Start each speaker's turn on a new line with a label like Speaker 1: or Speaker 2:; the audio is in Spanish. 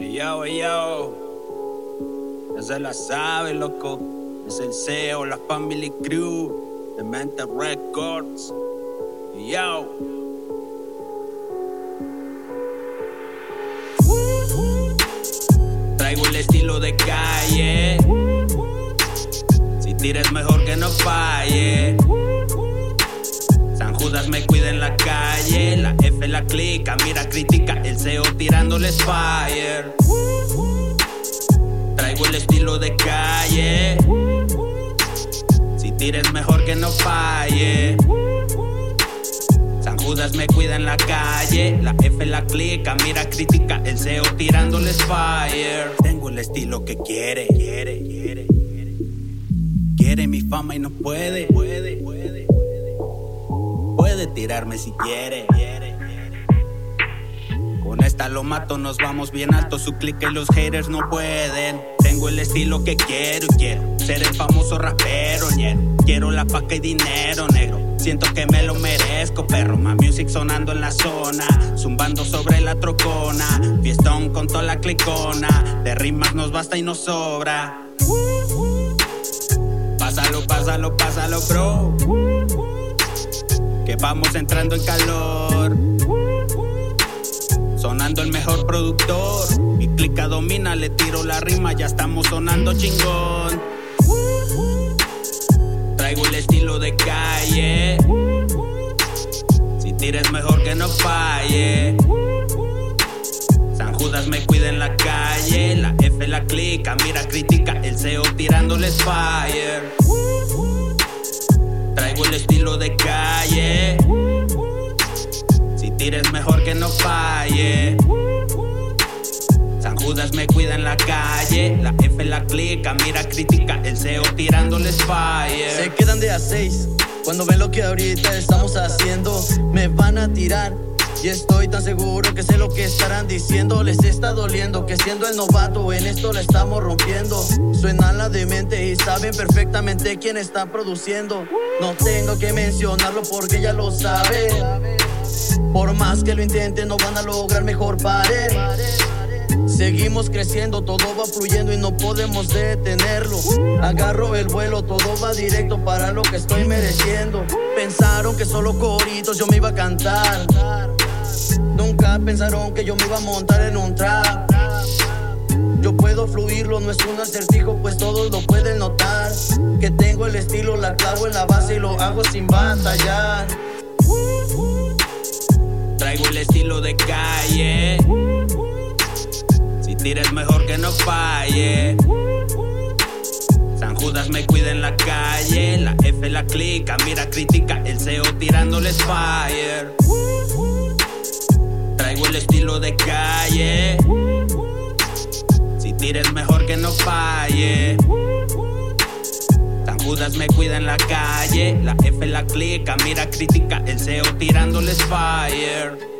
Speaker 1: Yo, yo. Ya se la sabe, loco. Es el CEO, la Family Crew, de Mente Records. Yo. Traigo el estilo de calle. Si tires mejor que no falle. Judas me cuida en la calle. La F la clica, mira, critica. El CEO tirándoles fire. Traigo el estilo de calle. Si tires mejor que no falle. San Judas me cuida en la calle. La F la clica, mira, critica. El CEO tirándoles fire. Tengo el estilo que quiere, quiere, quiere. Quiere, quiere mi fama y no puede, puede. Tirarme si quiere. Con esta lo mato, nos vamos bien alto. Su click y los haters no pueden. Tengo el estilo que quiero y quiero ser el famoso rapero, ñero. Quiero la paca y dinero, negro. Siento que me lo merezco, perro. My music sonando en la zona. Zumbando sobre la trocona. Fiestón con toda la clicona. De rimas nos basta y nos sobra. Pásalo, pásalo, pásalo, bro. Que vamos entrando en calor. Sonando el mejor productor. Mi clica domina, le tiro la rima, ya estamos sonando chingón. Traigo el estilo de calle. Si tires mejor que no falle. San Judas me cuida en la calle. La F la clica, mira, critica. El CEO tirándoles fire. Traigo el estilo de calle. Si tires mejor que no falle. San Judas me cuida en la calle. La F la clica, mira, critica. El CEO tirándoles fire.
Speaker 2: Se quedan de a seis. Cuando ven lo que ahorita estamos haciendo, me van a tirar. Y estoy tan seguro que sé lo que estarán diciendo. Les está doliendo que siendo el novato en esto la estamos rompiendo. Suenan la demente y saben perfectamente quién está produciendo. No tengo que mencionarlo porque ya lo saben. Por más que lo intenten, no van a lograr mejor pared. Seguimos creciendo, todo va fluyendo y no podemos detenerlo. Agarro el vuelo, todo va directo para lo que estoy mereciendo. Pensaron que solo coritos yo me iba a cantar. Nunca pensaron que yo me iba a montar en un trap. Yo puedo fluirlo, no es un acertijo, pues todos lo pueden notar. Que tengo el estilo, la clavo en la base y lo hago sin batallar.
Speaker 1: Traigo el estilo de calle. Si tires mejor que no falle. San Judas me cuida en la calle. La F la clica, mira, critica. El CEO tirándoles fire. Traigo el estilo de calle. Si tires mejor que no falle. San Judas me cuida en la calle. La F la clica, mira, critica. El CEO tirándoles fire.